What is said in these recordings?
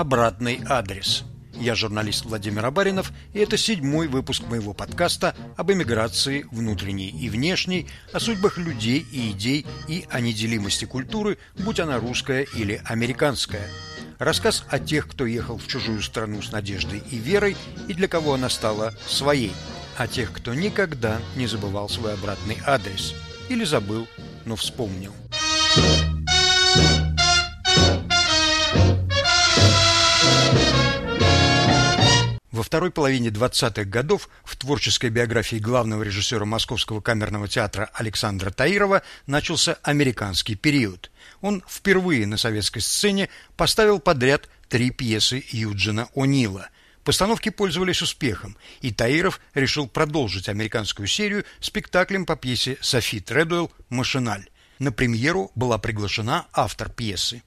«Обратный адрес». Я журналист Владимир Абаринов, и это седьмой выпуск моего подкаста об эмиграции внутренней и внешней, о судьбах людей и идей и о неделимости культуры, будь она русская или американская. Рассказ о тех, кто ехал в чужую страну с надеждой и верой, и для кого она стала своей. О тех, кто никогда не забывал свой обратный адрес. Или забыл, но вспомнил. Во второй половине 20-х годов в творческой биографии главного режиссера Московского камерного театра Александра Таирова начался американский период. Он впервые на советской сцене поставил подряд три пьесы Юджина О'Нила. Постановки пользовались успехом, и Таиров решил продолжить американскую серию спектаклем по пьесе Софи Тредуэлл «Машиналь». На премьеру была приглашена автор пьесы.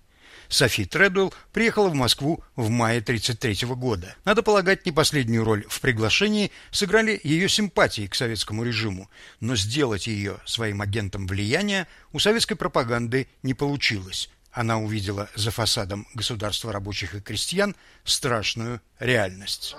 Софи Тредуэлл приехала в Москву в мае 1933 года. Надо полагать, не последнюю роль в приглашении сыграли ее симпатии к советскому режиму, но сделать ее своим агентом влияния у советской пропаганды не получилось. Она увидела за фасадом государства рабочих и крестьян страшную реальность.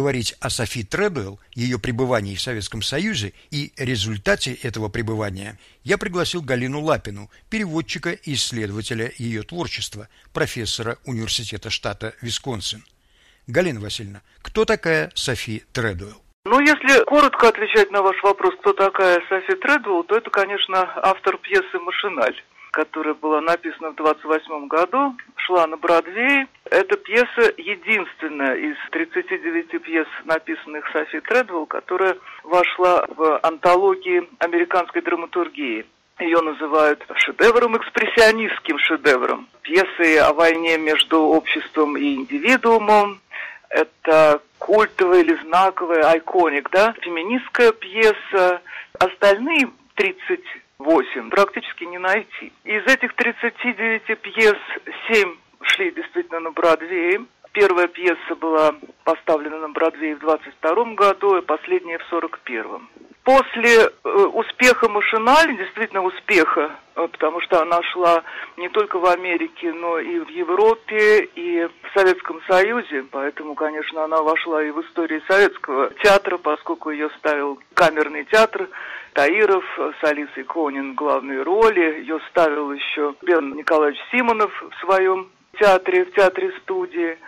Поговорить о Софи Тредуэлл, ее пребывании в Советском Союзе и результате этого пребывания, я пригласил Галину Лапину, переводчика и исследователя ее творчества, профессора Университета штата Висконсин. Галина Васильевна, кто такая Софи Тредуэлл? Ну, если коротко отвечать на ваш вопрос, кто такая Софи Тредуэлл, то это, конечно, автор пьесы «Машиналь» которая была написана в 28 году, шла на Бродвей. Эта пьеса единственная из 39 пьес, написанных Софи Тредвелл, которая вошла в антологии американской драматургии. Ее называют шедевром, экспрессионистским шедевром. Пьесы о войне между обществом и индивидуумом. Это культовая или знаковая, айконик, да, феминистская пьеса. Остальные 30 8 практически не найти. Из этих 39 пьес 7 шли действительно на Бродвее. Первая пьеса была поставлена на Бродвее в 22 году, и последняя в 41 После э, успеха «Машиналь», действительно успеха, э, потому что она шла не только в Америке, но и в Европе, и в Советском Союзе, поэтому, конечно, она вошла и в историю советского театра, поскольку ее ставил камерный театр Таиров с Алисой Конин главные роли. Ее ставил еще Бен Николаевич Симонов в своем театре, в театре-студии.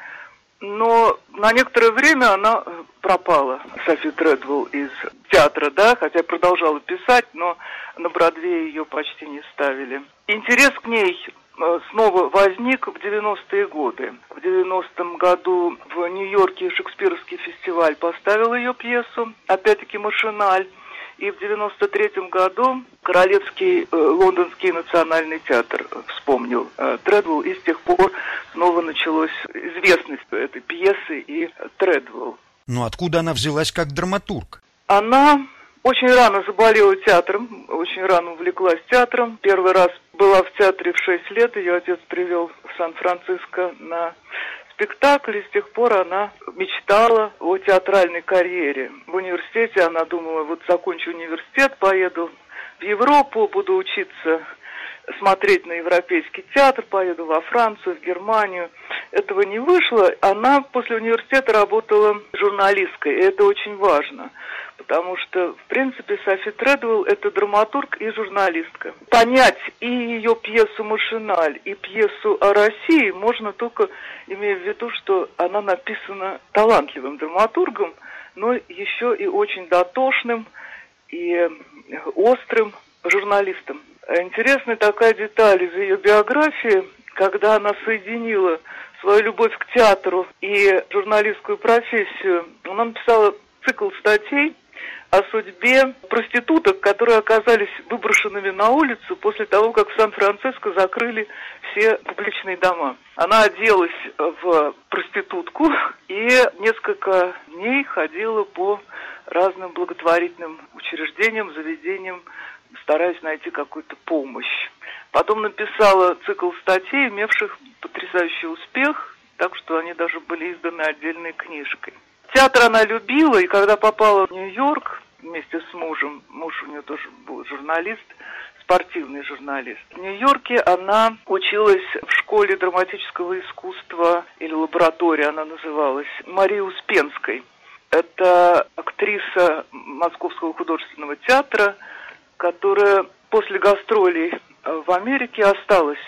Но на некоторое время она пропала, Софи Тредвелл, из театра, да, хотя продолжала писать, но на Бродвее ее почти не ставили. Интерес к ней э, снова возник в 90-е годы. В 90-м году в Нью-Йорке Шекспировский фестиваль поставил ее пьесу, опять-таки «Машиналь». И в 93 году Королевский э, Лондонский национальный театр вспомнил э, Тредвелл, и с тех пор снова началась известность этой пьесы и Тредвелл. Но откуда она взялась как драматург? Она очень рано заболела театром, очень рано увлеклась театром. Первый раз была в театре в 6 лет, ее отец привел в Сан-Франциско на спектакль, и с тех пор она мечтала о театральной карьере. В университете она думала, вот закончу университет, поеду в Европу, буду учиться смотреть на европейский театр, поеду во Францию, в Германию. Этого не вышло. Она после университета работала журналисткой, и это очень важно потому что, в принципе, Софи Тредуэлл – это драматург и журналистка. Понять и ее пьесу «Машиналь», и пьесу о России можно только имея в виду, что она написана талантливым драматургом, но еще и очень дотошным и острым журналистом. Интересная такая деталь из ее биографии, когда она соединила свою любовь к театру и журналистскую профессию. Она написала цикл статей о судьбе проституток, которые оказались выброшенными на улицу после того, как в Сан-Франциско закрыли все публичные дома. Она оделась в проститутку и несколько дней ходила по разным благотворительным учреждениям, заведениям, стараясь найти какую-то помощь. Потом написала цикл статей, имевших потрясающий успех, так что они даже были изданы отдельной книжкой. Театр она любила, и когда попала в Нью-Йорк вместе с мужем, муж у нее тоже был журналист, спортивный журналист. В Нью-Йорке она училась в школе драматического искусства, или лаборатория она называлась, Марии Успенской. Это актриса Московского художественного театра, которая после гастролей в Америке осталась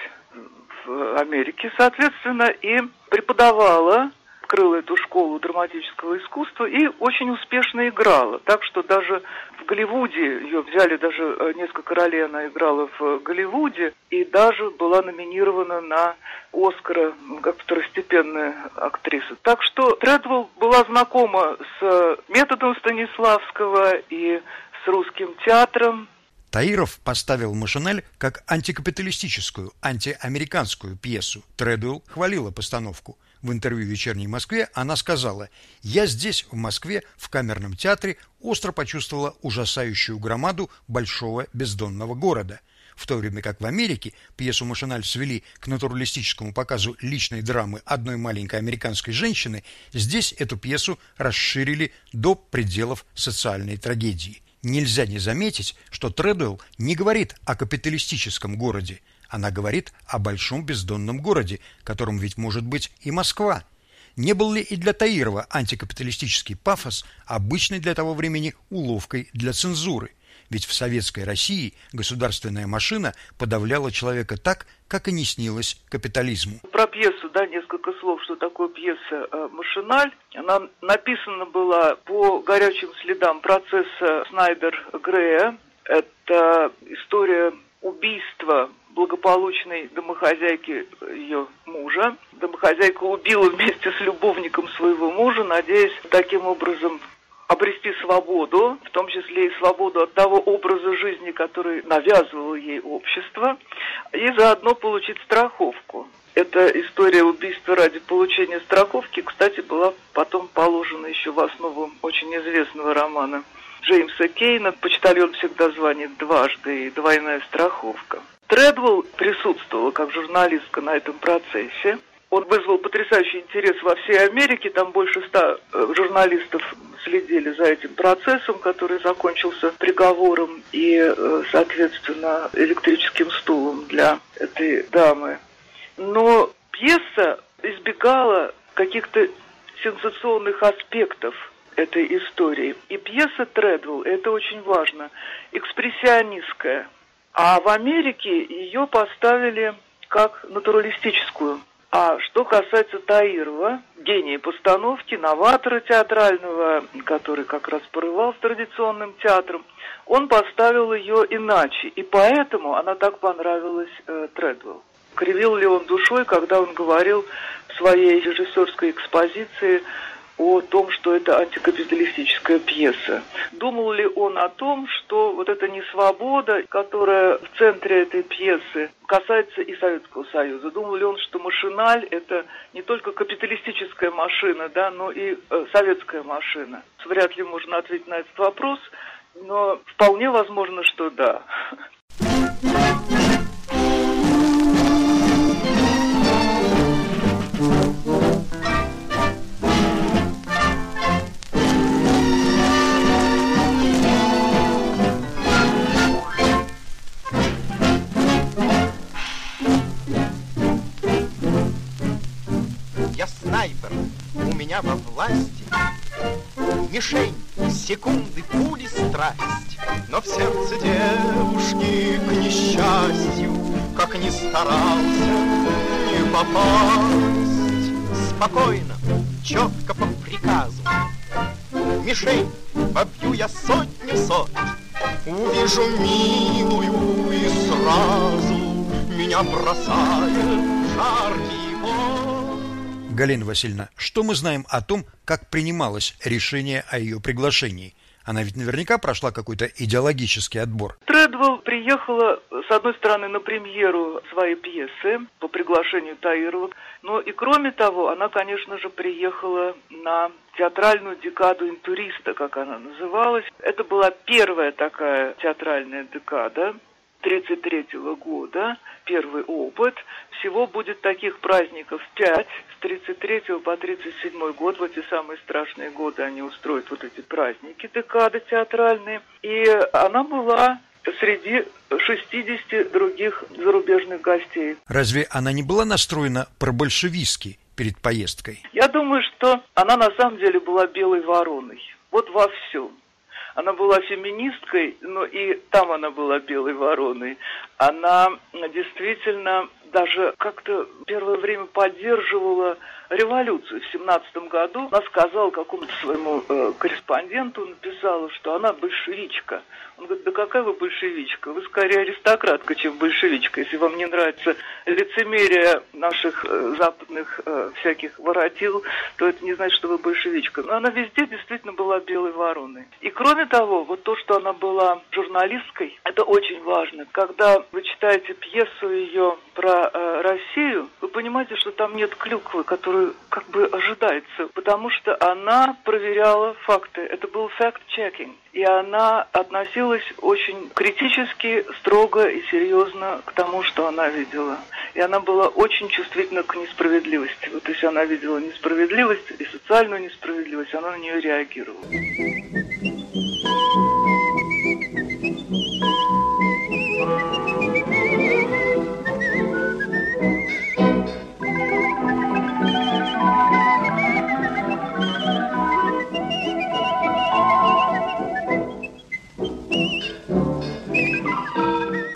в Америке, соответственно, и преподавала открыла эту школу драматического искусства и очень успешно играла. Так что даже в Голливуде ее взяли, даже э, несколько ролей она играла в Голливуде и даже была номинирована на Оскара как второстепенная актриса. Так что Тредвелл была знакома с методом Станиславского и с русским театром, Таиров поставил «Машинель» как антикапиталистическую, антиамериканскую пьесу. Тредуэлл хвалила постановку. В интервью «Вечерней Москве» она сказала «Я здесь, в Москве, в камерном театре, остро почувствовала ужасающую громаду большого бездонного города». В то время как в Америке пьесу «Машиналь» свели к натуралистическому показу личной драмы одной маленькой американской женщины, здесь эту пьесу расширили до пределов социальной трагедии. Нельзя не заметить, что Тредуэлл не говорит о капиталистическом городе, она говорит о большом бездонном городе, которым ведь может быть и Москва. Не был ли и для Таирова антикапиталистический пафос обычной для того времени уловкой для цензуры – ведь в советской России государственная машина подавляла человека так, как и не снилось капитализму. Про пьесу, да, несколько слов, что такое пьеса э, «Машиналь». Она написана была по горячим следам процесса Снайдер-Грея. Это история убийства благополучной домохозяйки ее мужа. Домохозяйка убила вместе с любовником своего мужа, надеясь таким образом обрести свободу, в том числе и свободу от того образа жизни, который навязывало ей общество, и заодно получить страховку. Эта история убийства ради получения страховки, кстати, была потом положена еще в основу очень известного романа Джеймса Кейна «Почтальон всегда звонит дважды» и «Двойная страховка». Тредвелл присутствовала как журналистка на этом процессе. Он вызвал потрясающий интерес во всей Америке. Там больше ста э, журналистов следили за этим процессом, который закончился приговором и, э, соответственно, электрическим стулом для этой дамы. Но пьеса избегала каких-то сенсационных аспектов этой истории. И пьеса Тредвелл, это очень важно, экспрессионистская. А в Америке ее поставили как натуралистическую. А что касается Таирова, гения постановки, новатора театрального, который как раз порывал с традиционным театром, он поставил ее иначе, и поэтому она так понравилась э, Тредвелл. Кривил ли он душой, когда он говорил в своей режиссерской экспозиции о том, что это антикапиталистическая пьеса. Думал ли он о том, что вот эта несвобода, которая в центре этой пьесы, касается и Советского Союза? Думал ли он, что машиналь – это не только капиталистическая машина, да, но и э, советская машина? Вряд ли можно ответить на этот вопрос, но вполне возможно, что да. Меня во власти. Мишень, секунды, пули, страсть. Но в сердце девушки, к несчастью, Как ни старался, не попасть. Спокойно, четко по приказу. Мишень, побью я сотню сот. Увижу милую и сразу Меня бросает жаркий. Галина Васильевна, что мы знаем о том, как принималось решение о ее приглашении? Она ведь наверняка прошла какой-то идеологический отбор. Тредвелл приехала, с одной стороны, на премьеру своей пьесы по приглашению Таирова, но и кроме того, она, конечно же, приехала на театральную декаду интуриста, как она называлась. Это была первая такая театральная декада 1933 года, первый опыт. Всего будет таких праздников пять. С 33 по 37 год, в эти самые страшные годы, они устроят вот эти праздники, декады театральные. И она была среди 60 других зарубежных гостей. Разве она не была настроена пробольшевистски перед поездкой? Я думаю, что она на самом деле была белой вороной. Вот во всем. Она была феминисткой, но и там она была белой вороной. Она действительно даже как-то первое время поддерживала революцию в семнадцатом году. Она сказала какому-то своему э, корреспонденту, написала, что она большевичка. Он говорит, да какая вы большевичка? Вы скорее аристократка, чем большевичка. Если вам не нравится лицемерие наших э, западных э, всяких воротил, то это не значит, что вы большевичка. Но она везде действительно была белой вороной. И кроме того, вот то, что она была журналисткой, это очень важно. Когда вы читаете пьесу ее про э, Россию, вы понимаете, что там нет клюквы, которую как бы ожидается, потому что она проверяла факты. Это был fact-checking. И она относилась очень критически, строго и серьезно к тому, что она видела. И она была очень чувствительна к несправедливости. Вот если она видела несправедливость и социальную несправедливость, она на нее реагировала.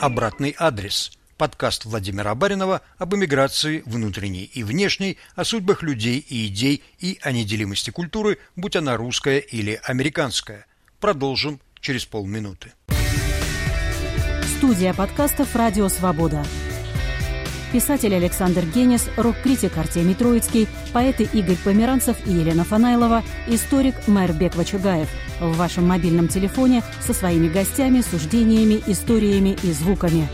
Обратный адрес. Подкаст Владимира Баринова об эмиграции внутренней и внешней, о судьбах людей и идей и о неделимости культуры, будь она русская или американская. Продолжим через полминуты. Студия подкастов «Радио Свобода». Писатель Александр Генис, рок-критик Артемий Троицкий, поэты Игорь Померанцев и Елена Фанайлова, историк Мэр Вачугаев – в вашем мобильном телефоне со своими гостями, суждениями, историями и звуками.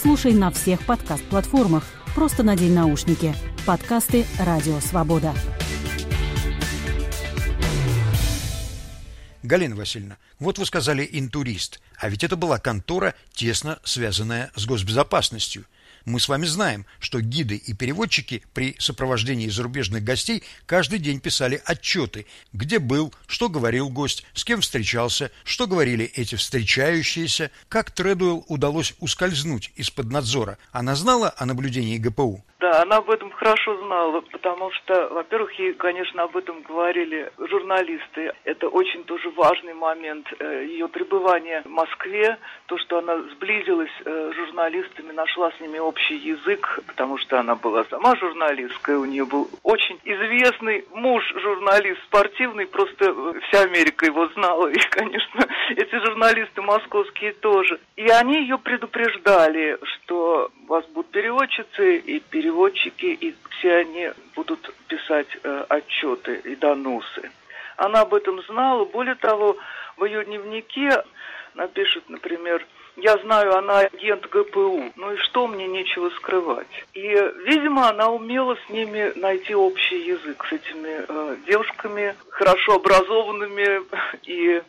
Слушай на всех подкаст-платформах. Просто надень наушники. Подкасты «Радио Свобода». Галина Васильевна, вот вы сказали «интурист», а ведь это была контора, тесно связанная с госбезопасностью. Мы с вами знаем, что гиды и переводчики при сопровождении зарубежных гостей каждый день писали отчеты, где был, что говорил гость, с кем встречался, что говорили эти встречающиеся, как Тредуэлл удалось ускользнуть из-под надзора. Она знала о наблюдении ГПУ? Да, она об этом хорошо знала, потому что, во-первых, ей, конечно, об этом говорили журналисты. Это очень тоже важный момент э, ее пребывания в Москве, то, что она сблизилась э, с журналистами, нашла с ними общий язык, потому что она была сама журналистка, у нее был очень известный муж журналист спортивный, просто вся Америка его знала, и, конечно, эти журналисты московские тоже. И они ее предупреждали, что у вас будут переводчицы и переводчики переводчики, и все они будут писать э, отчеты и доносы. Она об этом знала. Более того, в ее дневнике напишет, например, я знаю, она агент ГПУ, ну и что мне нечего скрывать. И, видимо, она умела с ними найти общий язык, с этими э, девушками, хорошо образованными и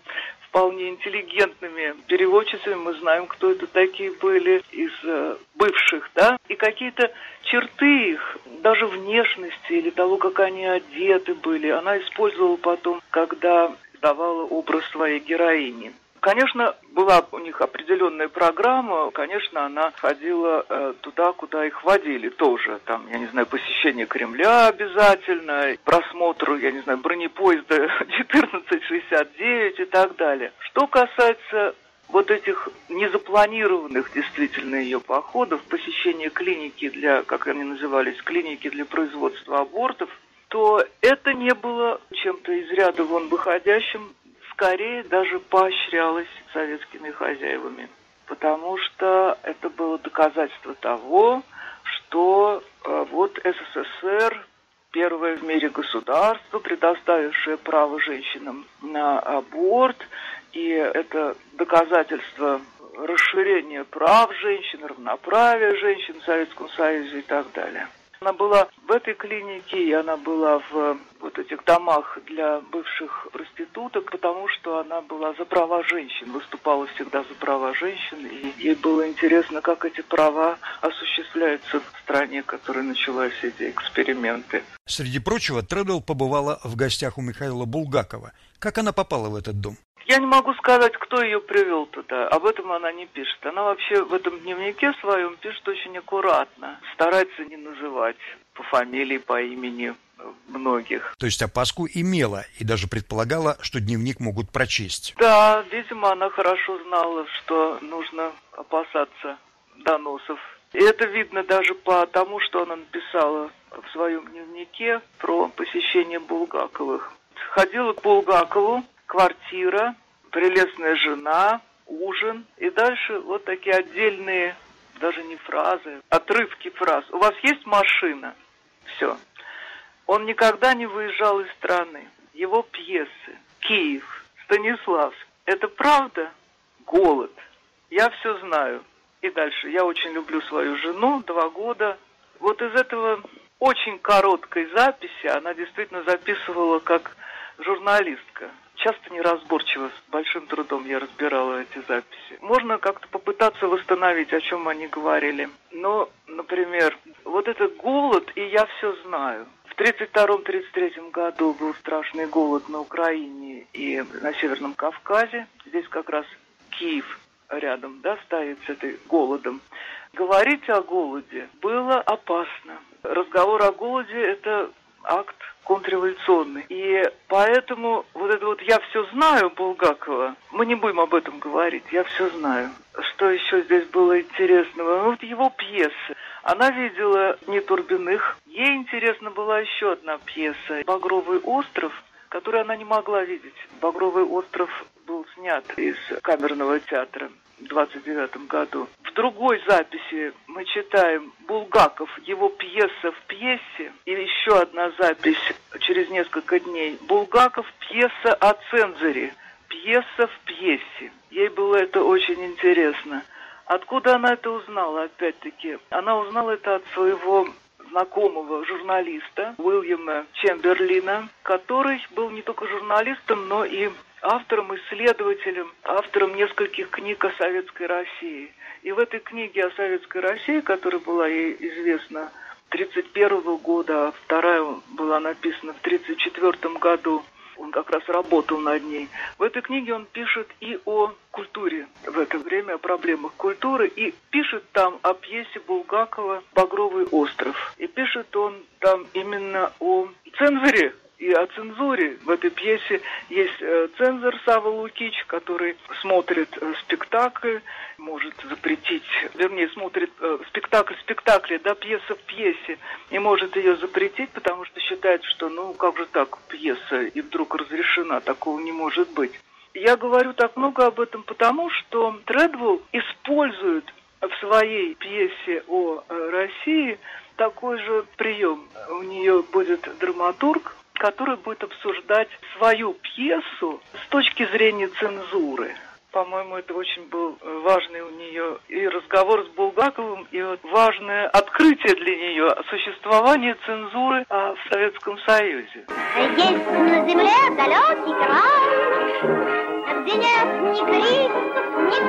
вполне интеллигентными переводчицами. Мы знаем, кто это такие были из э, бывших, да, и какие-то черты их, даже внешности или того, как они одеты были, она использовала потом, когда давала образ своей героини. Конечно, была у них определенная программа, конечно, она ходила э, туда, куда их водили тоже. Там, я не знаю, посещение Кремля обязательно, просмотр, я не знаю, бронепоезда 1469 и так далее. Что касается вот этих незапланированных действительно ее походов, посещение клиники для, как они назывались, клиники для производства абортов, то это не было чем-то из ряда вон выходящим скорее даже поощрялось советскими хозяевами, потому что это было доказательство того, что э, вот СССР первое в мире государство, предоставившее право женщинам на аборт, и это доказательство расширения прав женщин, равноправия женщин в Советском Союзе и так далее. Она была в этой клинике, и она была в вот этих домах для бывших проституток, потому что она была за права женщин, выступала всегда за права женщин, и ей было интересно, как эти права осуществляются в стране, которая начала все эти эксперименты. Среди прочего, Тредл побывала в гостях у Михаила Булгакова. Как она попала в этот дом? Я не могу сказать, кто ее привел туда. Об этом она не пишет. Она вообще в этом дневнике своем пишет очень аккуратно. Старается не называть по фамилии, по имени многих. То есть опаску имела и даже предполагала, что дневник могут прочесть. Да, видимо, она хорошо знала, что нужно опасаться доносов. И это видно даже по тому, что она написала в своем дневнике про посещение Булгаковых. Ходила к Булгакову, квартира, прелестная жена, ужин. И дальше вот такие отдельные, даже не фразы, отрывки фраз. У вас есть машина? Все. Он никогда не выезжал из страны. Его пьесы. Киев, Станислав. Это правда? Голод. Я все знаю. И дальше. Я очень люблю свою жену. Два года. Вот из этого очень короткой записи она действительно записывала как журналистка часто неразборчиво, с большим трудом я разбирала эти записи. Можно как-то попытаться восстановить, о чем они говорили. Но, например, вот этот голод, и я все знаю. В 1932-1933 году был страшный голод на Украине и на Северном Кавказе. Здесь как раз Киев рядом, да, стоит с этой голодом. Говорить о голоде было опасно. Разговор о голоде – это акт контрреволюционный. И поэтому вот это вот «я все знаю» Булгакова, мы не будем об этом говорить, «я все знаю». Что еще здесь было интересного? Ну, вот его пьесы. Она видела не Турбиных. Ей интересна была еще одна пьеса «Багровый остров», которую она не могла видеть. «Багровый остров» был снят из камерного театра. 29 году. В другой записи мы читаем Булгаков, его пьеса в пьесе, и еще одна запись через несколько дней. Булгаков, пьеса о цензоре, пьеса в пьесе. Ей было это очень интересно. Откуда она это узнала, опять-таки? Она узнала это от своего знакомого журналиста Уильяма Чемберлина, который был не только журналистом, но и автором, исследователем, автором нескольких книг о Советской России. И в этой книге о Советской России, которая была ей известна 1931 года, а вторая была написана в 1934 году, он как раз работал над ней. В этой книге он пишет и о культуре в это время, о проблемах культуры, и пишет там о пьесе Булгакова «Багровый остров». И пишет он там именно о цензоре и о цензуре. В этой пьесе есть э, цензор Сава Лукич, который смотрит э, спектакль, может запретить, вернее, смотрит э, спектакль в спектакле, да, пьеса в пьесе, и может ее запретить, потому что считает, что, ну, как же так, пьеса, и вдруг разрешена, такого не может быть. Я говорю так много об этом потому, что Тредвелл использует в своей пьесе о России такой же прием. У нее будет драматург, который будет обсуждать свою пьесу с точки зрения цензуры. По-моему, это очень был важный у нее и разговор с Булгаковым, и вот важное открытие для нее существование цензуры а, в Советском Союзе. Есть на земле далекий край, где нет ни крик, ни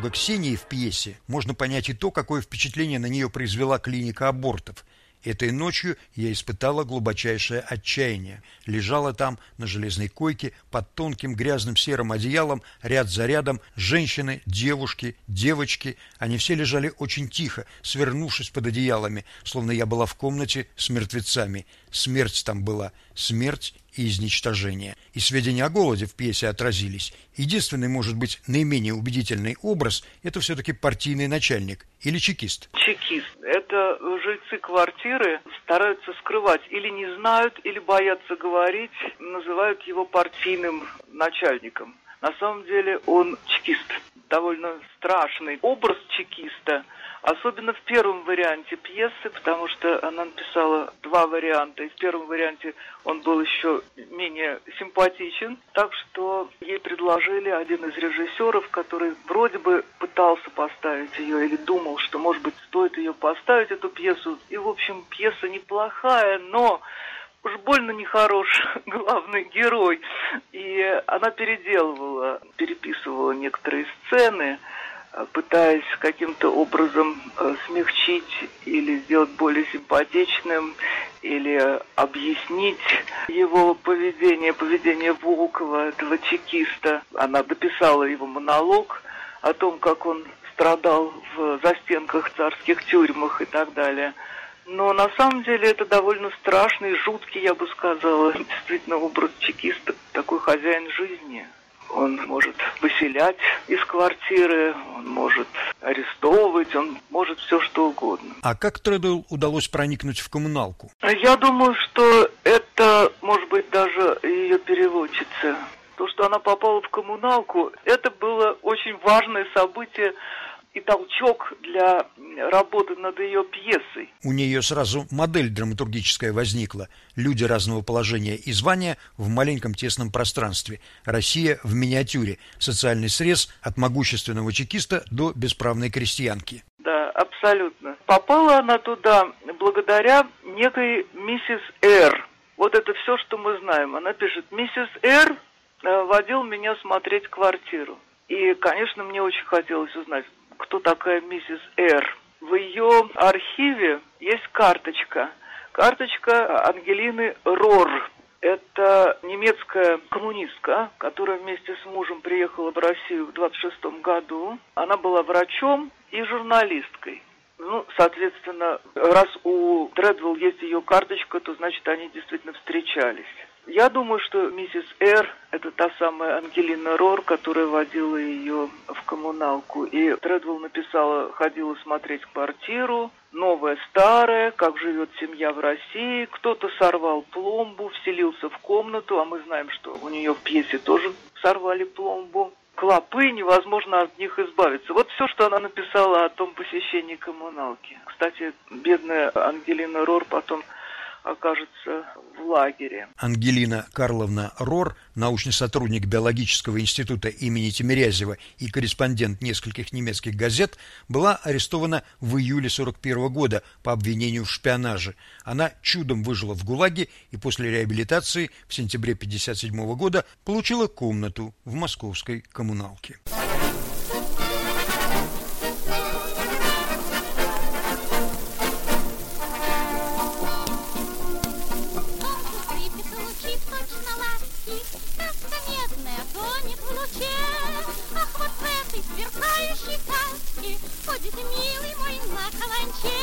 монолога Ксении в пьесе можно понять и то, какое впечатление на нее произвела клиника абортов. Этой ночью я испытала глубочайшее отчаяние. Лежала там на железной койке под тонким грязным серым одеялом, ряд за рядом, женщины, девушки, девочки. Они все лежали очень тихо, свернувшись под одеялами, словно я была в комнате с мертвецами. Смерть там была, смерть и изничтожение. И сведения о голоде в пьесе отразились. Единственный, может быть, наименее убедительный образ – это все-таки партийный начальник или чекист. Чекист. Это жильцы квартиры стараются скрывать. Или не знают, или боятся говорить, называют его партийным начальником. На самом деле он чекист. Довольно страшный образ чекиста – Особенно в первом варианте пьесы, потому что она написала два варианта. И в первом варианте он был еще менее симпатичен. Так что ей предложили один из режиссеров, который вроде бы пытался поставить ее или думал, что, может быть, стоит ее поставить, эту пьесу. И, в общем, пьеса неплохая, но уж больно нехорош главный герой. И она переделывала, переписывала некоторые сцены, пытаясь каким-то образом э, смягчить или сделать более симпатичным, или объяснить его поведение, поведение Волкова, этого чекиста. Она дописала его монолог о том, как он страдал в застенках царских тюрьмах и так далее. Но на самом деле это довольно страшный, жуткий, я бы сказала, действительно образ чекиста, такой хозяин жизни. Он может выселять из квартиры, он может арестовывать, он может все что угодно. А как Тредуэлл удалось проникнуть в коммуналку? Я думаю, что это, может быть, даже ее переводчица. То, что она попала в коммуналку, это было очень важное событие и толчок для работы над ее пьесой. У нее сразу модель драматургическая возникла. Люди разного положения и звания в маленьком тесном пространстве. Россия в миниатюре. Социальный срез от могущественного чекиста до бесправной крестьянки. Да, абсолютно. Попала она туда благодаря некой миссис Р. Вот это все, что мы знаем. Она пишет, миссис Р э, водил меня смотреть квартиру. И, конечно, мне очень хотелось узнать, кто такая миссис Р. В ее архиве есть карточка. Карточка Ангелины Рор. Это немецкая коммунистка, которая вместе с мужем приехала в Россию в 26 году. Она была врачом и журналисткой. Ну, соответственно, раз у Дредвелл есть ее карточка, то значит они действительно встречались. Я думаю, что миссис Р. это та самая Ангелина Рор, которая водила ее в коммуналку. И Тредвелл написала, ходила смотреть квартиру, новая, старая, как живет семья в России. Кто-то сорвал пломбу, вселился в комнату, а мы знаем, что у нее в пьесе тоже сорвали пломбу. Клопы, невозможно от них избавиться. Вот все, что она написала о том посещении коммуналки. Кстати, бедная Ангелина Рор потом окажется в лагере. Ангелина Карловна Рор, научный сотрудник биологического института имени Тимирязева и корреспондент нескольких немецких газет, была арестована в июле 41 года по обвинению в шпионаже. Она чудом выжила в ГУЛАГе и после реабилитации в сентябре 57 года получила комнату в московской коммуналке. Ходит милый мой на каланче.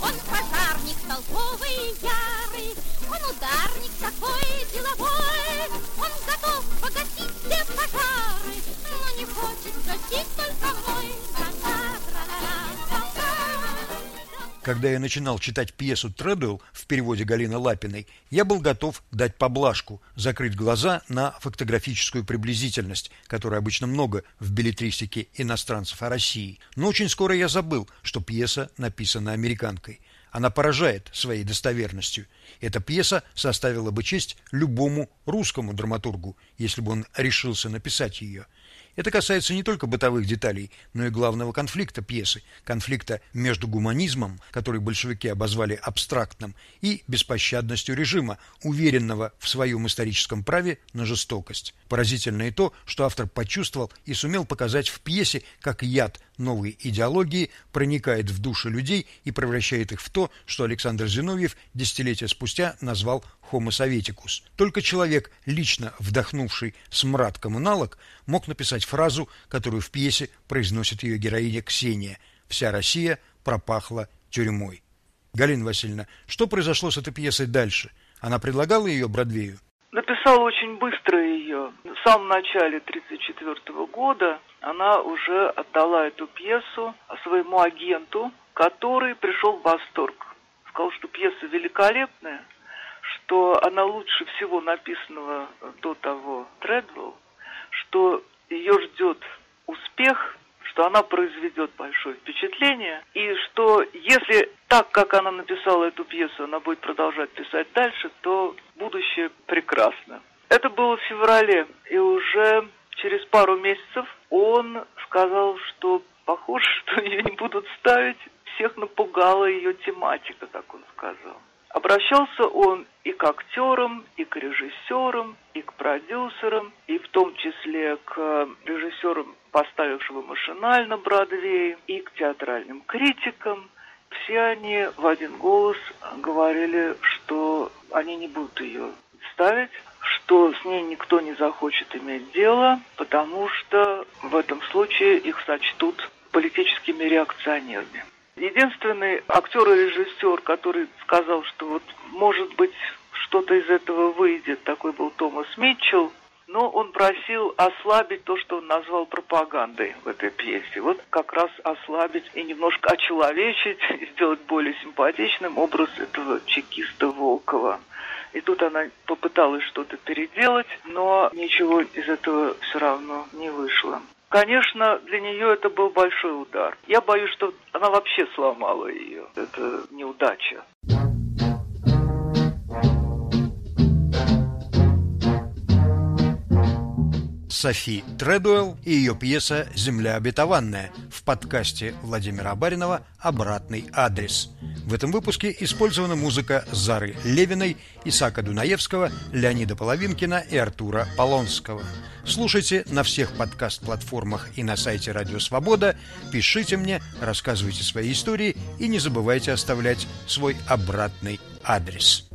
Он пожарник толковый ярый, он ударник такой деловой. Он готов погасить все пожары, но не хочет гасить только мой. Когда я начинал читать пьесу Тредуэлл в переводе Галины Лапиной, я был готов дать поблажку, закрыть глаза на фотографическую приблизительность, которой обычно много в билетристике иностранцев о России. Но очень скоро я забыл, что пьеса написана американкой. Она поражает своей достоверностью. Эта пьеса составила бы честь любому русскому драматургу, если бы он решился написать ее. Это касается не только бытовых деталей, но и главного конфликта пьесы, конфликта между гуманизмом, который большевики обозвали абстрактным, и беспощадностью режима, уверенного в своем историческом праве на жестокость. Поразительно и то, что автор почувствовал и сумел показать в пьесе, как яд новой идеологии проникает в души людей и превращает их в то, что Александр Зиновьев десятилетия спустя назвал Homo советикус. Только человек, лично вдохнувший смрад коммуналок, мог написать фразу, которую в пьесе произносит ее героиня Ксения «Вся Россия пропахла тюрьмой». Галина Васильевна, что произошло с этой пьесой дальше? Она предлагала ее Бродвею? Написала очень быстро ее. В самом начале 1934 года она уже отдала эту пьесу своему агенту, который пришел в восторг. Сказал, что пьеса великолепная, что она лучше всего написанного до того Тредвелл, что ее ждет успех, что она произведет большое впечатление, и что если так, как она написала эту пьесу, она будет продолжать писать дальше, то будущее прекрасно. Это было в феврале, и уже через пару месяцев он сказал, что похоже, что ее не будут ставить. Всех напугала ее тематика, как он сказал. Обращался он и к актерам, и к режиссерам, и к продюсерам, и в том числе к режиссерам, поставившего машинально Бродвей, и к театральным критикам. Все они в один голос говорили, что они не будут ее ставить, что с ней никто не захочет иметь дело, потому что в этом случае их сочтут политическими реакционерами. Единственный актер и режиссер, который сказал, что вот может быть что-то из этого выйдет, такой был Томас Митчелл, но он просил ослабить то, что он назвал пропагандой в этой пьесе. Вот как раз ослабить и немножко очеловечить, и сделать более симпатичным образ этого чекиста Волкова. И тут она попыталась что-то переделать, но ничего из этого все равно не вышло. Конечно, для нее это был большой удар. Я боюсь, что она вообще сломала ее. Это неудача. Софи Тредуэлл и ее пьеса «Земля обетованная» в подкасте Владимира Баринова «Обратный адрес». В этом выпуске использована музыка Зары Левиной, Исака Дунаевского, Леонида Половинкина и Артура Полонского. Слушайте на всех подкаст-платформах и на сайте Радио Свобода. Пишите мне, рассказывайте свои истории и не забывайте оставлять свой обратный адрес.